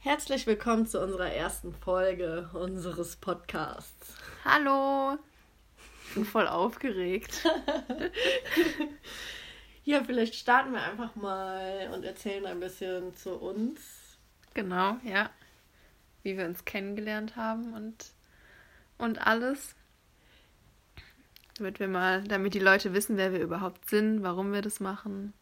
Herzlich willkommen zu unserer ersten Folge unseres Podcasts. Hallo! Ich bin voll aufgeregt. ja, vielleicht starten wir einfach mal und erzählen ein bisschen zu uns. Genau, ja. Wie wir uns kennengelernt haben und, und alles. Damit wir mal, damit die Leute wissen, wer wir überhaupt sind, warum wir das machen,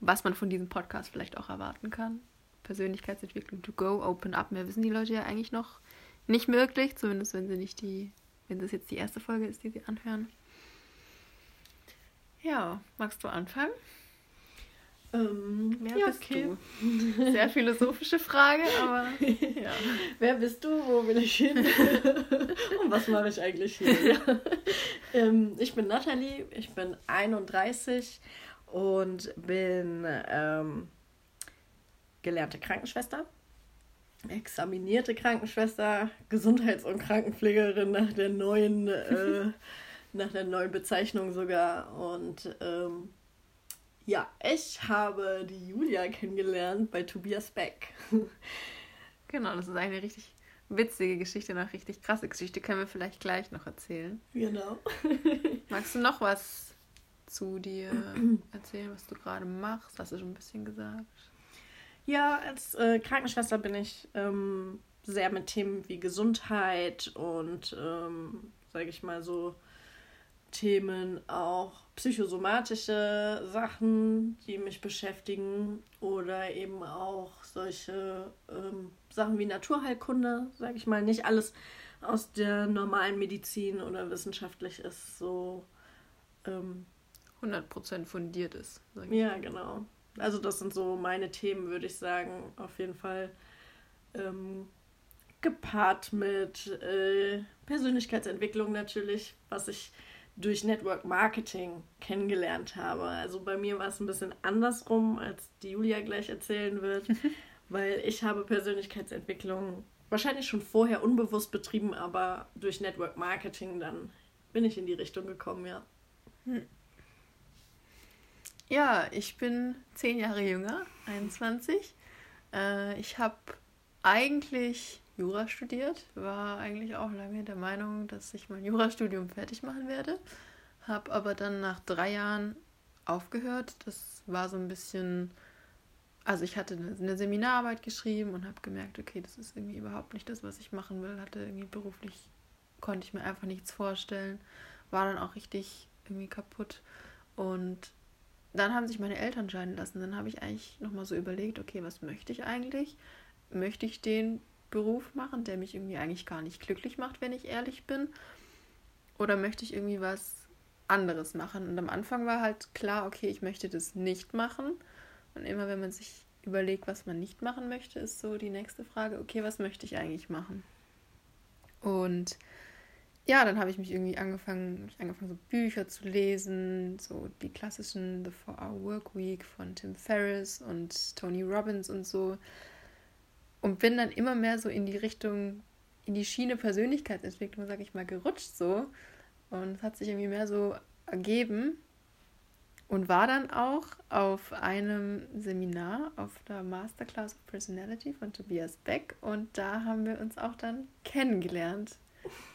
was man von diesem Podcast vielleicht auch erwarten kann. Persönlichkeitsentwicklung to go, open up. Mehr wissen die Leute ja eigentlich noch nicht möglich, zumindest wenn sie nicht die, wenn das jetzt die erste Folge ist, die sie anhören. Ja, magst du anfangen? Ähm, Wer ja, bist okay. du? Sehr philosophische Frage, aber ja. Wer bist du? Wo will ich hin? Und was mache ich eigentlich hier? Ähm, ich bin Nathalie, ich bin 31 und bin ähm, gelernte Krankenschwester, examinierte Krankenschwester, Gesundheits- und Krankenpflegerin nach der neuen, äh, nach der neuen Bezeichnung sogar. Und ähm, ja, ich habe die Julia kennengelernt bei Tobias Beck. genau, das ist eine richtig witzige Geschichte, eine richtig krasse Geschichte. Können wir vielleicht gleich noch erzählen. Genau. Magst du noch was zu dir erzählen, was du gerade machst? Hast du schon ein bisschen gesagt? Ja, als äh, Krankenschwester bin ich ähm, sehr mit Themen wie Gesundheit und, ähm, sage ich mal so, Themen auch psychosomatische Sachen, die mich beschäftigen oder eben auch solche ähm, Sachen wie Naturheilkunde, sage ich mal. Nicht alles aus der normalen Medizin oder wissenschaftlich ist so ähm, 100% fundiert ist. ja, genau. Also das sind so meine Themen, würde ich sagen, auf jeden Fall. Ähm, gepaart mit äh, Persönlichkeitsentwicklung natürlich, was ich durch Network Marketing kennengelernt habe. Also bei mir war es ein bisschen andersrum, als die Julia gleich erzählen wird, weil ich habe Persönlichkeitsentwicklung wahrscheinlich schon vorher unbewusst betrieben, aber durch Network Marketing dann bin ich in die Richtung gekommen, ja. Hm. Ja, ich bin zehn Jahre jünger, 21. Äh, ich habe eigentlich Jura studiert, war eigentlich auch lange der Meinung, dass ich mein Jurastudium fertig machen werde, habe aber dann nach drei Jahren aufgehört. Das war so ein bisschen, also ich hatte eine Seminararbeit geschrieben und habe gemerkt, okay, das ist irgendwie überhaupt nicht das, was ich machen will. Hatte irgendwie beruflich, konnte ich mir einfach nichts vorstellen, war dann auch richtig irgendwie kaputt und dann haben sich meine Eltern scheiden lassen. Dann habe ich eigentlich nochmal so überlegt, okay, was möchte ich eigentlich? Möchte ich den Beruf machen, der mich irgendwie eigentlich gar nicht glücklich macht, wenn ich ehrlich bin? Oder möchte ich irgendwie was anderes machen? Und am Anfang war halt klar, okay, ich möchte das nicht machen. Und immer wenn man sich überlegt, was man nicht machen möchte, ist so die nächste Frage, okay, was möchte ich eigentlich machen? Und ja, dann habe ich mich irgendwie angefangen, angefangen, so Bücher zu lesen, so die klassischen The Four Hour Work Week von Tim Ferriss und Tony Robbins und so. Und bin dann immer mehr so in die Richtung, in die Schiene Persönlichkeitsentwicklung, sag ich mal, gerutscht so. Und es hat sich irgendwie mehr so ergeben. Und war dann auch auf einem Seminar auf der Masterclass of Personality von Tobias Beck. Und da haben wir uns auch dann kennengelernt.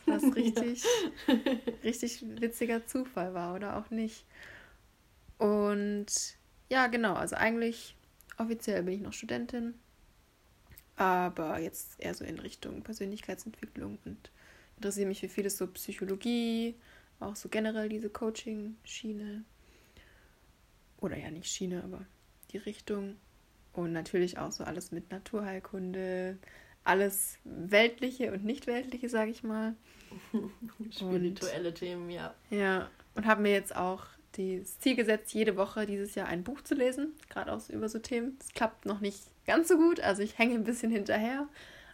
Was richtig, ja. richtig witziger Zufall war oder auch nicht. Und ja, genau, also eigentlich offiziell bin ich noch Studentin, aber jetzt eher so in Richtung Persönlichkeitsentwicklung und interessiere mich für vieles so Psychologie, auch so generell diese Coaching-Schiene. Oder ja, nicht Schiene, aber die Richtung. Und natürlich auch so alles mit Naturheilkunde, alles Weltliche und Nicht-Weltliche, sage ich mal. Spirituelle und, Themen, ja. Ja, und habe mir jetzt auch das Ziel gesetzt, jede Woche dieses Jahr ein Buch zu lesen, gerade auch so über so Themen. Das klappt noch nicht ganz so gut, also ich hänge ein bisschen hinterher.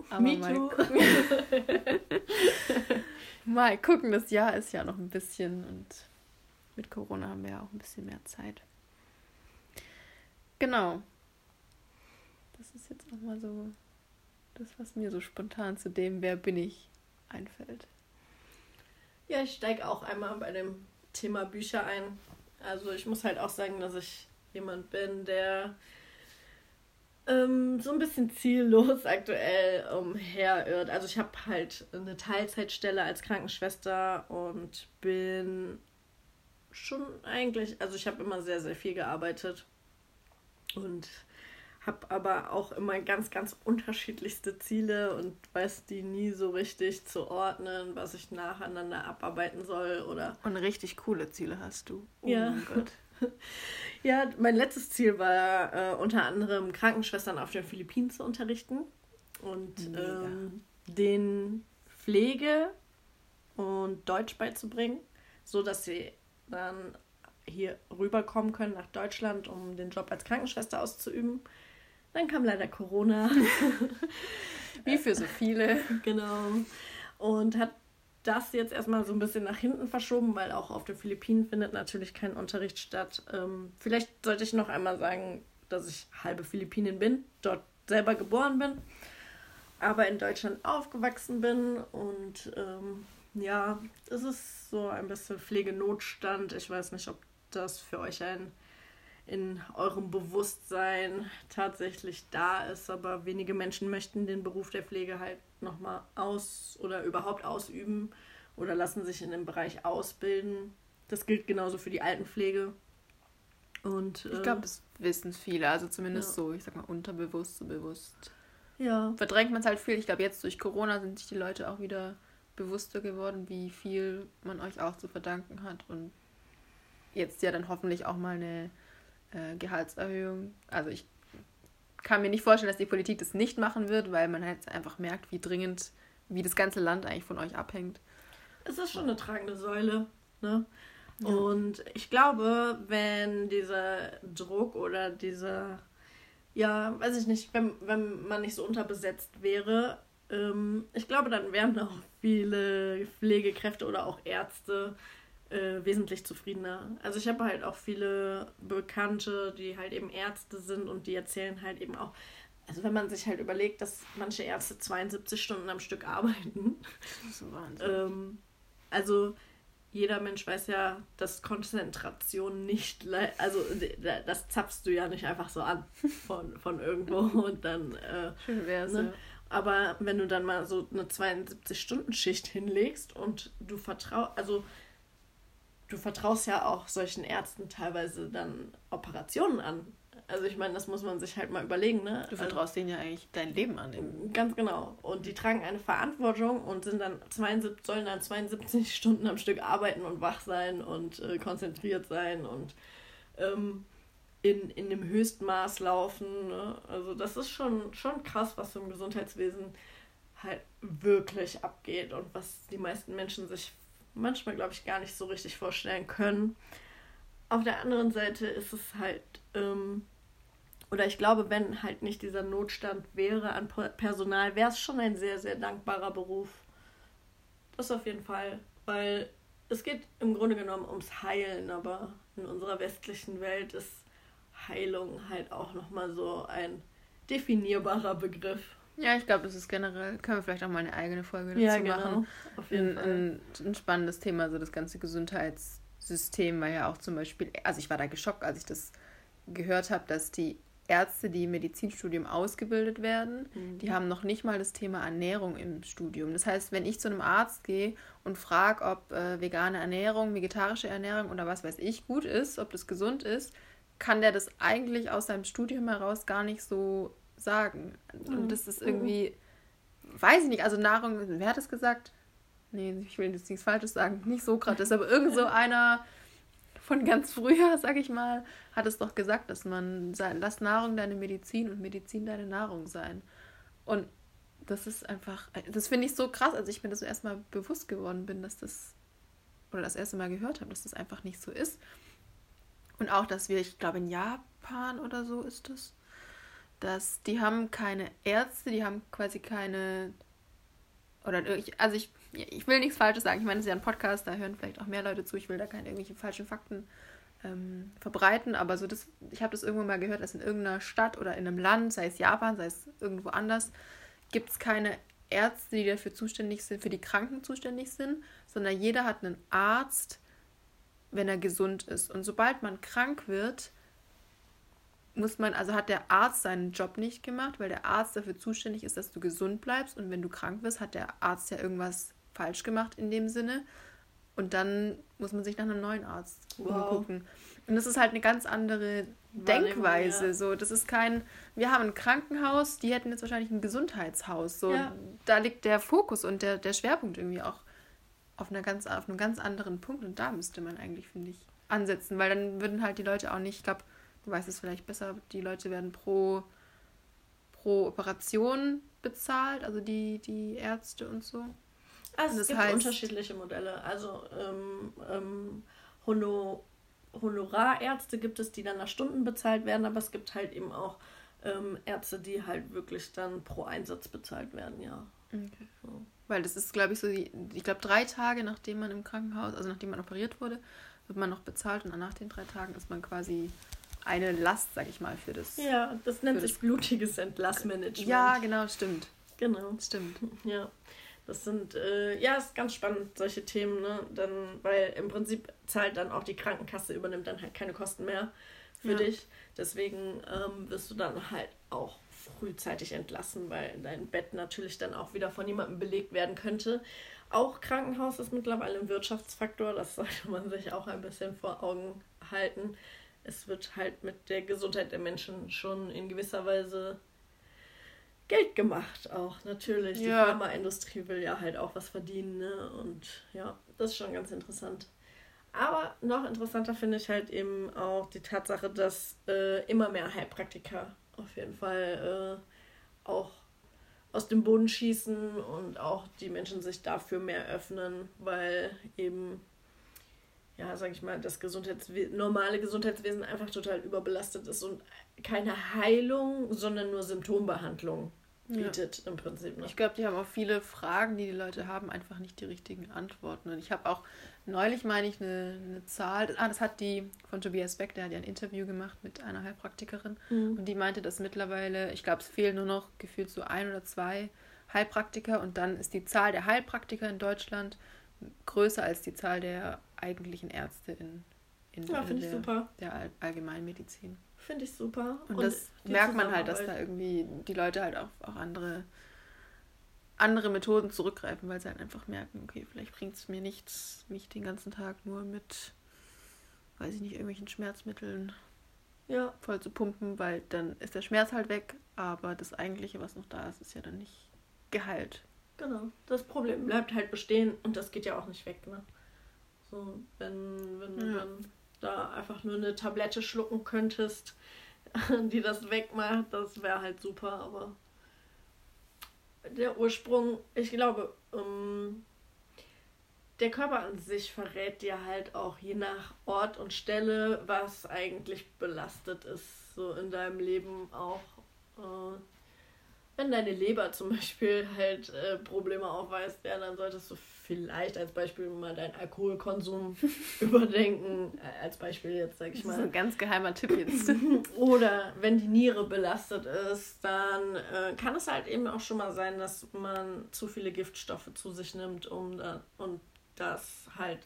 Aber Me mal too. gucken. mal gucken, das Jahr ist ja noch ein bisschen und mit Corona haben wir ja auch ein bisschen mehr Zeit. Genau. Das ist jetzt nochmal so das, was mir so spontan zu dem, wer bin ich, einfällt. Ja, ich steige auch einmal bei dem Thema Bücher ein. Also ich muss halt auch sagen, dass ich jemand bin, der ähm, so ein bisschen ziellos aktuell umherirrt. Also ich habe halt eine Teilzeitstelle als Krankenschwester und bin schon eigentlich, also ich habe immer sehr, sehr viel gearbeitet und habe aber auch immer ganz, ganz unterschiedlichste Ziele und weiß die nie so richtig zu ordnen, was ich nacheinander abarbeiten soll oder. Und richtig coole Ziele hast du. Oh ja. mein Gott. Ja, mein letztes Ziel war äh, unter anderem Krankenschwestern auf den Philippinen zu unterrichten und ähm, den Pflege und Deutsch beizubringen, so dass sie dann hier rüberkommen können nach Deutschland, um den Job als Krankenschwester auszuüben. Dann kam leider Corona. Wie für so viele. Genau. Und hat das jetzt erstmal so ein bisschen nach hinten verschoben, weil auch auf den Philippinen findet natürlich kein Unterricht statt. Ähm, vielleicht sollte ich noch einmal sagen, dass ich halbe Philippinin bin, dort selber geboren bin, aber in Deutschland aufgewachsen bin und ähm, ja, es ist so ein bisschen Pflegenotstand. Ich weiß nicht, ob das für euch ein in eurem Bewusstsein tatsächlich da ist, aber wenige Menschen möchten den Beruf der Pflege halt nochmal aus oder überhaupt ausüben oder lassen sich in dem Bereich ausbilden. Das gilt genauso für die Altenpflege. Und, äh, ich glaube, das wissen viele, also zumindest ja. so, ich sag mal, unterbewusst, so bewusst. Ja. Verdrängt man es halt viel. Ich glaube, jetzt durch Corona sind sich die Leute auch wieder bewusster geworden, wie viel man euch auch zu verdanken hat und jetzt ja dann hoffentlich auch mal eine äh, Gehaltserhöhung. Also ich kann mir nicht vorstellen, dass die Politik das nicht machen wird, weil man halt einfach merkt, wie dringend, wie das ganze Land eigentlich von euch abhängt. Es ist schon eine tragende Säule, ne? Ja. Und ich glaube, wenn dieser Druck oder dieser, ja, weiß ich nicht, wenn, wenn man nicht so unterbesetzt wäre, ähm, ich glaube, dann wären auch viele Pflegekräfte oder auch Ärzte äh, wesentlich zufriedener. Also ich habe halt auch viele Bekannte, die halt eben Ärzte sind und die erzählen halt eben auch, also wenn man sich halt überlegt, dass manche Ärzte 72 Stunden am Stück arbeiten. Das ist so Wahnsinn. ähm, also jeder Mensch weiß ja, dass Konzentration nicht, also das zapfst du ja nicht einfach so an von, von irgendwo und dann. Äh, Schön wär's, ne? ja. Aber wenn du dann mal so eine 72-Stunden-Schicht hinlegst und du vertraust, also du vertraust ja auch solchen Ärzten teilweise dann Operationen an. Also ich meine, das muss man sich halt mal überlegen, ne? Du vertraust also, denen ja eigentlich dein Leben an. Ganz genau. Und die tragen eine Verantwortung und sind dann 72, sollen dann 72 Stunden am Stück arbeiten und wach sein und äh, konzentriert sein und ähm, in, in dem Höchstmaß laufen. Ne? Also das ist schon, schon krass, was im Gesundheitswesen halt wirklich abgeht und was die meisten Menschen sich manchmal, glaube ich, gar nicht so richtig vorstellen können. Auf der anderen Seite ist es halt, ähm, oder ich glaube, wenn halt nicht dieser Notstand wäre an Personal, wäre es schon ein sehr, sehr dankbarer Beruf. Das auf jeden Fall, weil es geht im Grunde genommen ums Heilen, aber in unserer westlichen Welt ist Heilung halt auch nochmal so ein definierbarer Begriff. Ja, ich glaube, das ist generell, können wir vielleicht auch mal eine eigene Folge dazu ja, genau. machen. Auf jeden ein, Fall. Ein, ein spannendes Thema, so das ganze Gesundheitssystem, weil ja auch zum Beispiel, also ich war da geschockt, als ich das gehört habe, dass die Ärzte, die im Medizinstudium ausgebildet werden, mhm. die haben noch nicht mal das Thema Ernährung im Studium. Das heißt, wenn ich zu einem Arzt gehe und frage, ob äh, vegane Ernährung, vegetarische Ernährung oder was weiß ich gut ist, ob das gesund ist, kann der das eigentlich aus seinem Studium heraus gar nicht so sagen. Und mhm. das ist irgendwie, weiß ich nicht, also Nahrung, wer hat es gesagt? Nee, ich will jetzt nichts Falsches sagen, nicht Sokrates, aber irgend so einer von ganz früher, sag ich mal, hat es doch gesagt, dass man, lass Nahrung deine Medizin und Medizin deine Nahrung sein. Und das ist einfach, das finde ich so krass, als ich mir das erstmal bewusst geworden bin, dass das, oder das erste Mal gehört habe, dass das einfach nicht so ist. Und auch, dass wir, ich glaube, in Japan oder so ist das, dass die haben keine Ärzte, die haben quasi keine oder ich, also ich, ich will nichts Falsches sagen. Ich meine, es ist ja ein Podcast, da hören vielleicht auch mehr Leute zu. Ich will da keine irgendwelche falschen Fakten ähm, verbreiten, aber so das, ich habe das irgendwo mal gehört, dass in irgendeiner Stadt oder in einem Land, sei es Japan, sei es irgendwo anders, gibt es keine Ärzte, die dafür zuständig sind, für die Kranken zuständig sind, sondern jeder hat einen Arzt, wenn er gesund ist. Und sobald man krank wird, muss man, also hat der Arzt seinen Job nicht gemacht, weil der Arzt dafür zuständig ist, dass du gesund bleibst. Und wenn du krank wirst, hat der Arzt ja irgendwas falsch gemacht in dem Sinne. Und dann muss man sich nach einem neuen Arzt wow. gucken. Und das ist halt eine ganz andere Denkweise. Ja. So, das ist kein, wir haben ein Krankenhaus, die hätten jetzt wahrscheinlich ein Gesundheitshaus. So, ja. da liegt der Fokus und der, der Schwerpunkt irgendwie auch auf, einer ganz, auf einem ganz anderen Punkt. Und da müsste man eigentlich, finde ich, ansetzen, weil dann würden halt die Leute auch nicht, ich glaube, du weißt es vielleicht besser, die Leute werden pro, pro Operation bezahlt, also die, die Ärzte und so. Also und es gibt heißt, unterschiedliche Modelle. Also ähm, ähm, Honor, Honorarärzte gibt es, die dann nach Stunden bezahlt werden, aber es gibt halt eben auch ähm, Ärzte, die halt wirklich dann pro Einsatz bezahlt werden, ja. Okay. So. Weil das ist, glaube ich, so, die, ich glaube, drei Tage nachdem man im Krankenhaus, also nachdem man operiert wurde, wird man noch bezahlt und nach den drei Tagen ist man quasi eine Last, sag ich mal, für das. Ja, das nennt sich blutiges Entlassmanagement. Ja, genau, stimmt. Genau. Stimmt. Ja. Das sind, äh, ja, ist ganz spannend, solche Themen, ne? Dann, weil im Prinzip zahlt dann auch die Krankenkasse, übernimmt dann halt keine Kosten mehr für ja. dich. Deswegen ähm, wirst du dann halt auch frühzeitig entlassen, weil dein Bett natürlich dann auch wieder von jemandem belegt werden könnte. Auch Krankenhaus ist mittlerweile ein Wirtschaftsfaktor, das sollte man sich auch ein bisschen vor Augen halten. Es wird halt mit der Gesundheit der Menschen schon in gewisser Weise Geld gemacht, auch natürlich. Ja. Die Pharmaindustrie will ja halt auch was verdienen, ne? Und ja, das ist schon ganz interessant. Aber noch interessanter finde ich halt eben auch die Tatsache, dass äh, immer mehr Heilpraktiker auf jeden Fall äh, auch aus dem Boden schießen und auch die Menschen sich dafür mehr öffnen, weil eben, ja, sag ich mal, das Gesundheitswesen, normale Gesundheitswesen einfach total überbelastet ist und keine Heilung, sondern nur Symptombehandlung bietet ja. im Prinzip. Ne? Ich glaube, die haben auch viele Fragen, die die Leute haben, einfach nicht die richtigen Antworten. Und ich habe auch neulich, meine ich, eine, eine Zahl, ah, das hat die von Tobias Beck, der hat ja ein Interview gemacht mit einer Heilpraktikerin mhm. und die meinte, dass mittlerweile, ich glaube, es fehlen nur noch gefühlt so ein oder zwei Heilpraktiker und dann ist die Zahl der Heilpraktiker in Deutschland größer als die Zahl der eigentlichen Ärzte in, in, ja, der, der Allgemeinmedizin. Finde ich super. Und, und das merkt man halt, dass da irgendwie die Leute halt auch, auch andere, andere Methoden zurückgreifen, weil sie halt einfach merken, okay, vielleicht bringt es mir nichts, mich den ganzen Tag nur mit, weiß ich nicht, irgendwelchen Schmerzmitteln ja. voll zu pumpen, weil dann ist der Schmerz halt weg, aber das Eigentliche, was noch da ist, ist ja dann nicht geheilt. Genau, das Problem bleibt halt bestehen und das geht ja auch nicht weg, ne? So, wenn, wenn ja. dann da einfach nur eine Tablette schlucken könntest, die das wegmacht, das wäre halt super, aber der Ursprung, ich glaube, ähm, der Körper an sich verrät dir halt auch je nach Ort und Stelle, was eigentlich belastet ist, so in deinem Leben auch. Äh, wenn deine Leber zum Beispiel halt äh, Probleme aufweist, ja, dann solltest du vielleicht als Beispiel mal deinen Alkoholkonsum überdenken. Äh, als Beispiel jetzt, sag ich mal. Das ist ein ganz geheimer Tipp jetzt. Oder wenn die Niere belastet ist, dann äh, kann es halt eben auch schon mal sein, dass man zu viele Giftstoffe zu sich nimmt um da, und dass halt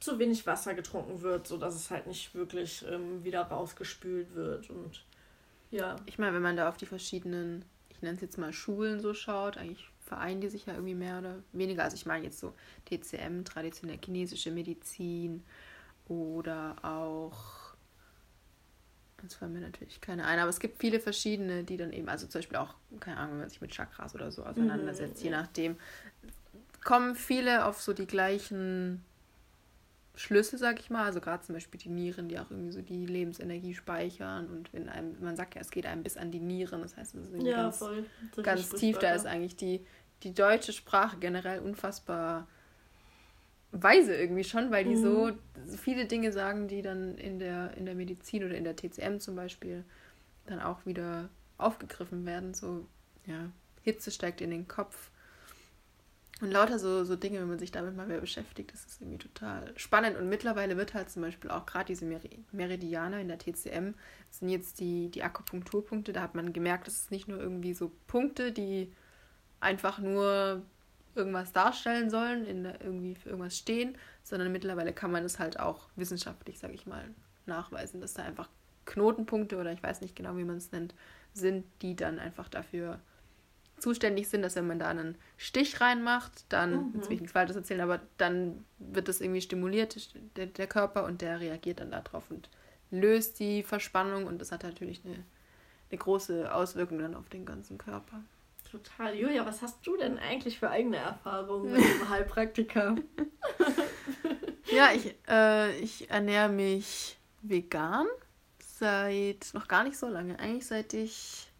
zu wenig Wasser getrunken wird, sodass es halt nicht wirklich ähm, wieder rausgespült wird. Und ja. Ich meine, wenn man da auf die verschiedenen nenne es jetzt mal Schulen so schaut, eigentlich vereinen die sich ja irgendwie mehr oder weniger. Also ich meine jetzt so TCM, traditionelle chinesische Medizin oder auch, das fallen mir natürlich keine ein, aber es gibt viele verschiedene, die dann eben, also zum Beispiel auch, keine Ahnung, wenn man sich mit Chakras oder so auseinandersetzt, mhm. je nachdem, kommen viele auf so die gleichen Schlüsse, sag ich mal. Also gerade zum Beispiel die Nieren, die auch irgendwie so die Lebensenergie speichern. Und wenn einem, man sagt ja, es geht einem bis an die Nieren, das heißt, es ist ja, ganz, voll. ganz tief. Da ist eigentlich die, die deutsche Sprache generell unfassbar weise irgendwie schon, weil die mhm. so, so viele Dinge sagen, die dann in der, in der Medizin oder in der TCM zum Beispiel dann auch wieder aufgegriffen werden. So, ja, Hitze steigt in den Kopf und lauter so, so Dinge, wenn man sich damit mal mehr beschäftigt, das ist irgendwie total spannend. Und mittlerweile wird halt zum Beispiel auch gerade diese Meridianer in der TCM, sind jetzt die, die Akupunkturpunkte, da hat man gemerkt, das ist nicht nur irgendwie so Punkte, die einfach nur irgendwas darstellen sollen, in der, irgendwie für irgendwas stehen, sondern mittlerweile kann man es halt auch wissenschaftlich, sage ich mal, nachweisen, dass da einfach Knotenpunkte oder ich weiß nicht genau, wie man es nennt, sind, die dann einfach dafür zuständig sind, dass wenn man da einen Stich reinmacht, dann, mhm. jetzt will ich nichts Falsches erzählen, aber dann wird das irgendwie stimuliert, der, der Körper, und der reagiert dann darauf und löst die Verspannung und das hat natürlich eine, eine große Auswirkung dann auf den ganzen Körper. Total. Julia, was hast du denn eigentlich für eigene Erfahrungen mit dem Heilpraktiker? ja, ich, äh, ich ernähre mich vegan seit noch gar nicht so lange. Eigentlich seit ich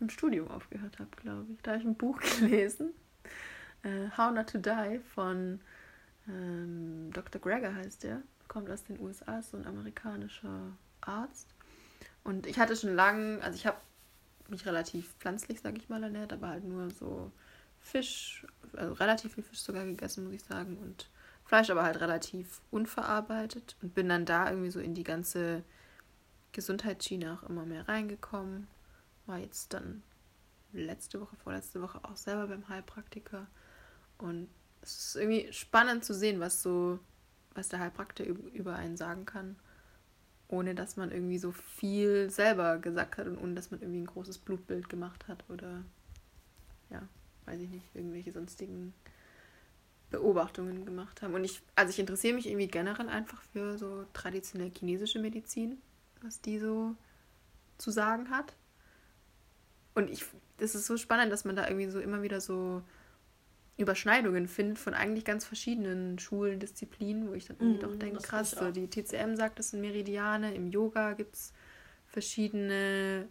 im Studium aufgehört habe, glaube ich. Da habe ich ein Buch gelesen. Uh, How Not to Die von ähm, Dr. Greger heißt der. Kommt aus den USA, ist so ein amerikanischer Arzt. Und ich hatte schon lange, also ich habe mich relativ pflanzlich, sage ich mal, ernährt, aber halt nur so Fisch, also relativ viel Fisch sogar gegessen, muss ich sagen. Und Fleisch aber halt relativ unverarbeitet. Und bin dann da irgendwie so in die ganze Gesundheitsschiene auch immer mehr reingekommen. War jetzt dann letzte Woche, vorletzte Woche auch selber beim Heilpraktiker. Und es ist irgendwie spannend zu sehen, was so, was der Heilpraktiker über einen sagen kann ohne dass man irgendwie so viel selber gesagt hat und ohne dass man irgendwie ein großes Blutbild gemacht hat oder ja, weiß ich nicht, irgendwelche sonstigen Beobachtungen gemacht haben. Und ich, also ich interessiere mich irgendwie generell einfach für so traditionell chinesische Medizin, was die so zu sagen hat. Und ich, das ist so spannend, dass man da irgendwie so immer wieder so Überschneidungen findet von eigentlich ganz verschiedenen Schulen, Disziplinen, wo ich dann irgendwie mm, doch denke, krass, so die TCM sagt, das sind Meridiane, im Yoga gibt es verschiedene,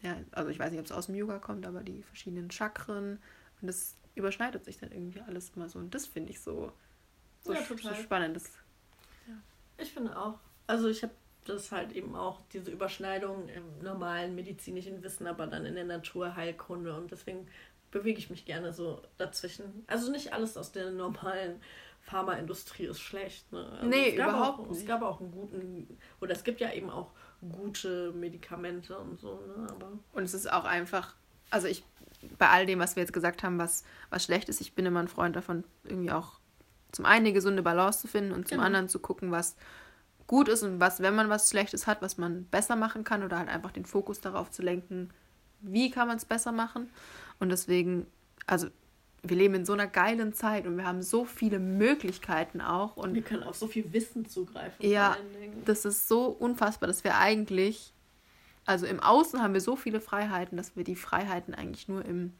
ja, also ich weiß nicht, ob es aus dem Yoga kommt, aber die verschiedenen Chakren und das überschneidet sich dann irgendwie alles immer so und das finde ich so, so, ja, so spannend. Das, ja. Ich finde auch, also ich habe das halt eben auch diese Überschneidung im normalen medizinischen Wissen, aber dann in der Naturheilkunde und deswegen bewege ich mich gerne so dazwischen. Also nicht alles aus der normalen Pharmaindustrie ist schlecht. Ne? Also nee, überhaupt auch, nicht. Es gab auch einen guten, oder es gibt ja eben auch gute Medikamente und so. Ne? Aber und es ist auch einfach, also ich, bei all dem, was wir jetzt gesagt haben, was, was schlecht ist, ich bin immer ein Freund davon, irgendwie auch zum einen eine gesunde Balance zu finden und zum genau. anderen zu gucken, was gut ist und was, wenn man was Schlechtes hat, was man besser machen kann oder halt einfach den Fokus darauf zu lenken, wie kann man es besser machen. Und deswegen, also wir leben in so einer geilen Zeit und wir haben so viele Möglichkeiten auch. Und wir können auf so viel Wissen zugreifen. Ja, das ist so unfassbar, dass wir eigentlich, also im Außen haben wir so viele Freiheiten, dass wir die Freiheiten eigentlich nur im,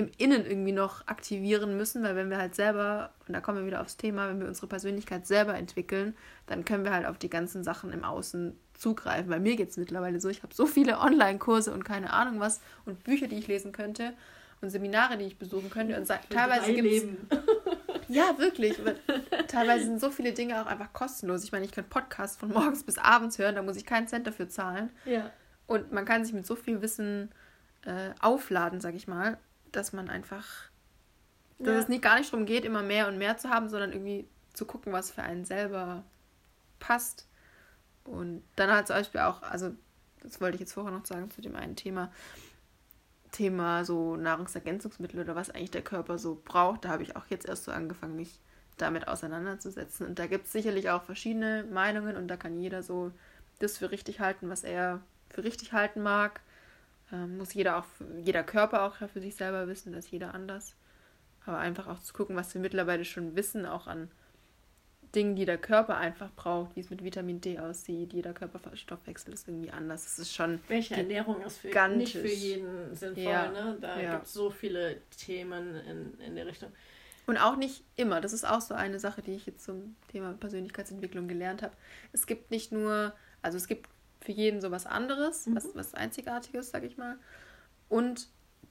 im Innen irgendwie noch aktivieren müssen, weil wenn wir halt selber, und da kommen wir wieder aufs Thema, wenn wir unsere Persönlichkeit selber entwickeln, dann können wir halt auf die ganzen Sachen im Außen zugreifen. Bei mir geht es mittlerweile so, ich habe so viele Online-Kurse und keine Ahnung was und Bücher, die ich lesen könnte und Seminare, die ich besuchen könnte und teilweise gibt es... Ja, wirklich. teilweise sind so viele Dinge auch einfach kostenlos. Ich meine, ich kann Podcasts von morgens bis abends hören, da muss ich keinen Cent dafür zahlen. Ja. Und man kann sich mit so viel Wissen äh, aufladen, sag ich mal, dass man einfach, dass ja. es nicht gar nicht darum geht, immer mehr und mehr zu haben, sondern irgendwie zu gucken, was für einen selber passt. Und dann halt zum Beispiel auch, also das wollte ich jetzt vorher noch sagen zu dem einen Thema, Thema so Nahrungsergänzungsmittel oder was eigentlich der Körper so braucht. Da habe ich auch jetzt erst so angefangen, mich damit auseinanderzusetzen. Und da gibt es sicherlich auch verschiedene Meinungen und da kann jeder so das für richtig halten, was er für richtig halten mag. Ähm, muss jeder auch, jeder Körper auch für sich selber wissen, das ist jeder anders. Aber einfach auch zu gucken, was wir mittlerweile schon wissen, auch an Dingen, die der Körper einfach braucht, wie es mit Vitamin D aussieht. Jeder Körperstoffwechsel ist irgendwie anders. Es ist schon. Welche Ernährung ist für, nicht für jeden sinnvoll, ja. ne? Da ja. gibt es so viele Themen in, in der Richtung. Und auch nicht immer. Das ist auch so eine Sache, die ich jetzt zum Thema Persönlichkeitsentwicklung gelernt habe. Es gibt nicht nur, also es gibt für jeden so was anderes, mhm. was, was Einzigartiges, sag ich mal. Und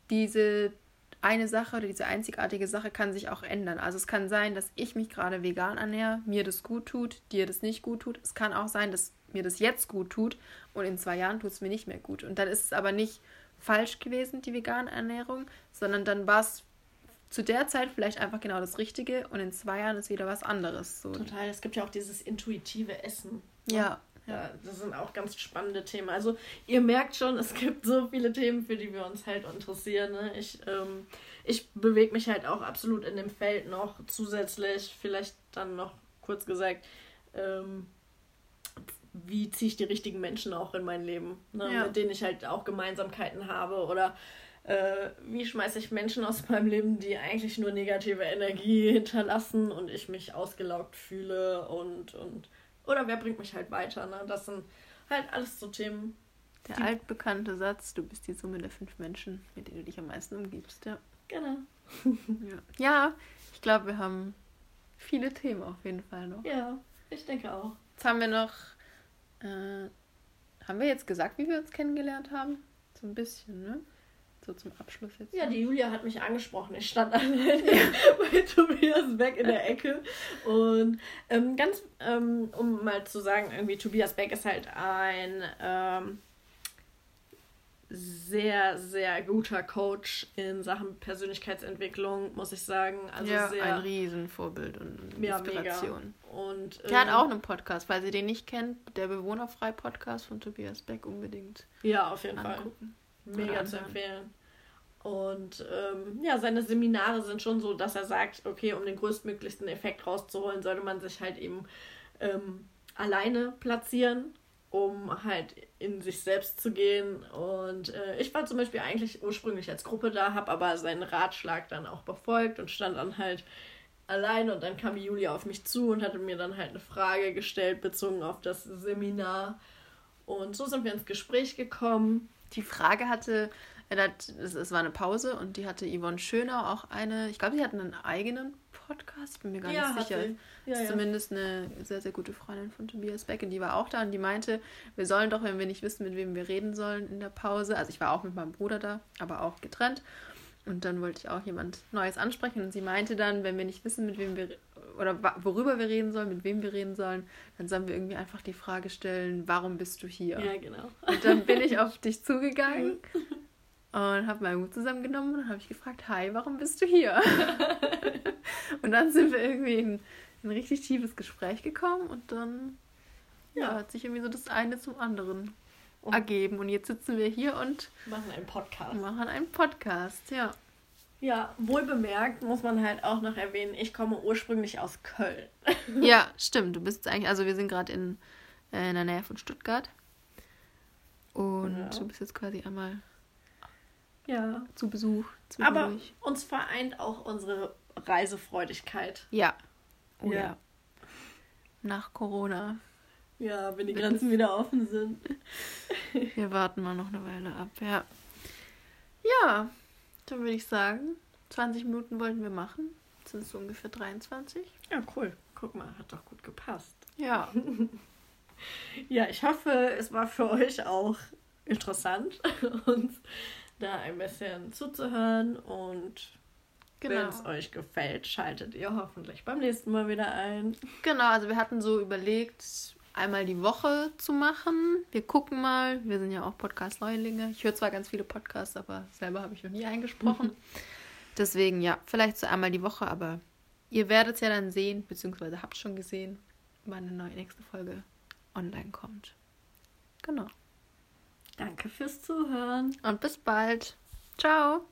diese eine Sache oder diese einzigartige Sache kann sich auch ändern. Also es kann sein, dass ich mich gerade vegan ernähre, mir das gut tut, dir das nicht gut tut. Es kann auch sein, dass mir das jetzt gut tut und in zwei Jahren tut es mir nicht mehr gut. Und dann ist es aber nicht falsch gewesen, die vegane Ernährung, sondern dann war es zu der Zeit vielleicht einfach genau das Richtige und in zwei Jahren ist wieder was anderes. So. Total, es gibt ja auch dieses intuitive Essen. Ja. Ja, das sind auch ganz spannende Themen. Also ihr merkt schon, es gibt so viele Themen, für die wir uns halt interessieren. Ne? Ich, ähm, ich bewege mich halt auch absolut in dem Feld noch zusätzlich, vielleicht dann noch kurz gesagt, ähm, wie ziehe ich die richtigen Menschen auch in mein Leben, ne? Ja. mit denen ich halt auch Gemeinsamkeiten habe oder äh, wie schmeiße ich Menschen aus meinem Leben, die eigentlich nur negative Energie hinterlassen und ich mich ausgelaugt fühle und, und oder wer bringt mich halt weiter. Ne? Das sind halt alles so Themen. Der Die- altbekannte Satz, du bist die Summe der fünf Menschen, mit denen du dich am meisten umgibst, ja. Genau. Ja, ja ich glaube, wir haben viele Themen auf jeden Fall noch. Ja, ich denke auch. Jetzt haben wir noch, äh, haben wir jetzt gesagt, wie wir uns kennengelernt haben? So ein bisschen, ne? So zum Abschluss jetzt. Ja, die Julia hat mich angesprochen. Ich stand alleine bei Tobias Beck in der Ecke. Und ähm, ganz, ähm, um mal zu sagen, irgendwie Tobias Beck ist halt ein ähm, sehr, sehr guter Coach in Sachen Persönlichkeitsentwicklung, muss ich sagen. Also ja, sehr ein Riesenvorbild und ja, Inspiration. mega. Und, Der hat ähm, auch einen Podcast, falls ihr den nicht kennt, der Bewohnerfrei-Podcast von Tobias Beck unbedingt Ja, auf jeden Fall. Mega zu empfehlen. Und ähm, ja, seine Seminare sind schon so, dass er sagt, okay, um den größtmöglichsten Effekt rauszuholen, sollte man sich halt eben ähm, alleine platzieren, um halt in sich selbst zu gehen. Und äh, ich war zum Beispiel eigentlich ursprünglich als Gruppe da, habe aber seinen Ratschlag dann auch befolgt und stand dann halt allein und dann kam Julia auf mich zu und hatte mir dann halt eine Frage gestellt bezogen auf das Seminar. Und so sind wir ins Gespräch gekommen. Die Frage hatte, hat, es, es war eine Pause und die hatte Yvonne Schöner auch eine, ich glaube, sie hatten einen eigenen Podcast, bin mir gar Ja, nicht hat sicher. Ja, ist ja. zumindest eine sehr, sehr gute Freundin von Tobias Beck und die war auch da und die meinte, wir sollen doch, wenn wir nicht wissen, mit wem wir reden sollen in der Pause, also ich war auch mit meinem Bruder da, aber auch getrennt und dann wollte ich auch jemand Neues ansprechen und sie meinte dann, wenn wir nicht wissen, mit wem wir oder worüber wir reden sollen, mit wem wir reden sollen, dann sollen wir irgendwie einfach die Frage stellen, warum bist du hier? Ja, genau. Und dann bin ich auf dich zugegangen und habe meinen Mut zusammengenommen und habe ich gefragt, hi, warum bist du hier? und dann sind wir irgendwie in ein richtig tiefes Gespräch gekommen und dann ja, Ja. hat sich irgendwie so das eine zum anderen Und- ergeben. Und jetzt sitzen wir hier und Machen einen Podcast. machen einen Podcast, ja. Ja, wohl bemerkt muss man halt auch noch erwähnen, ich komme ursprünglich aus Köln. Ja, stimmt. Du bist eigentlich, also wir sind gerade in, äh, in der Nähe von Stuttgart. Und Ja. du bist jetzt quasi einmal Ja. zu Besuch. Aber uns vereint auch unsere Reisefreudigkeit. Ja. Oh ja. Ja. Nach Corona. Ja, wenn die Grenzen wieder offen sind. Wir warten mal noch eine Weile ab, ja. Ja, dann würde ich sagen, 20 Minuten wollten wir machen. Jetzt sind es so ungefähr 23. Ja, cool. Guck mal, hat doch gut gepasst. Ja. Ja, ich hoffe, es war für euch auch interessant, uns da ein bisschen zuzuhören. Und Genau. wenn es euch gefällt, schaltet ihr hoffentlich beim nächsten Mal wieder ein. Genau, also wir hatten so überlegt, einmal die Woche zu machen. Wir gucken mal. Wir sind ja auch Podcast-Neulinge. Ich höre zwar ganz viele Podcasts, aber selber habe ich noch nie eingesprochen. Deswegen, ja, vielleicht so einmal die Woche, aber ihr werdet es ja dann sehen, beziehungsweise habt schon gesehen, wann eine neue nächste Folge online kommt. Genau. Danke fürs Zuhören. Und bis bald. Ciao.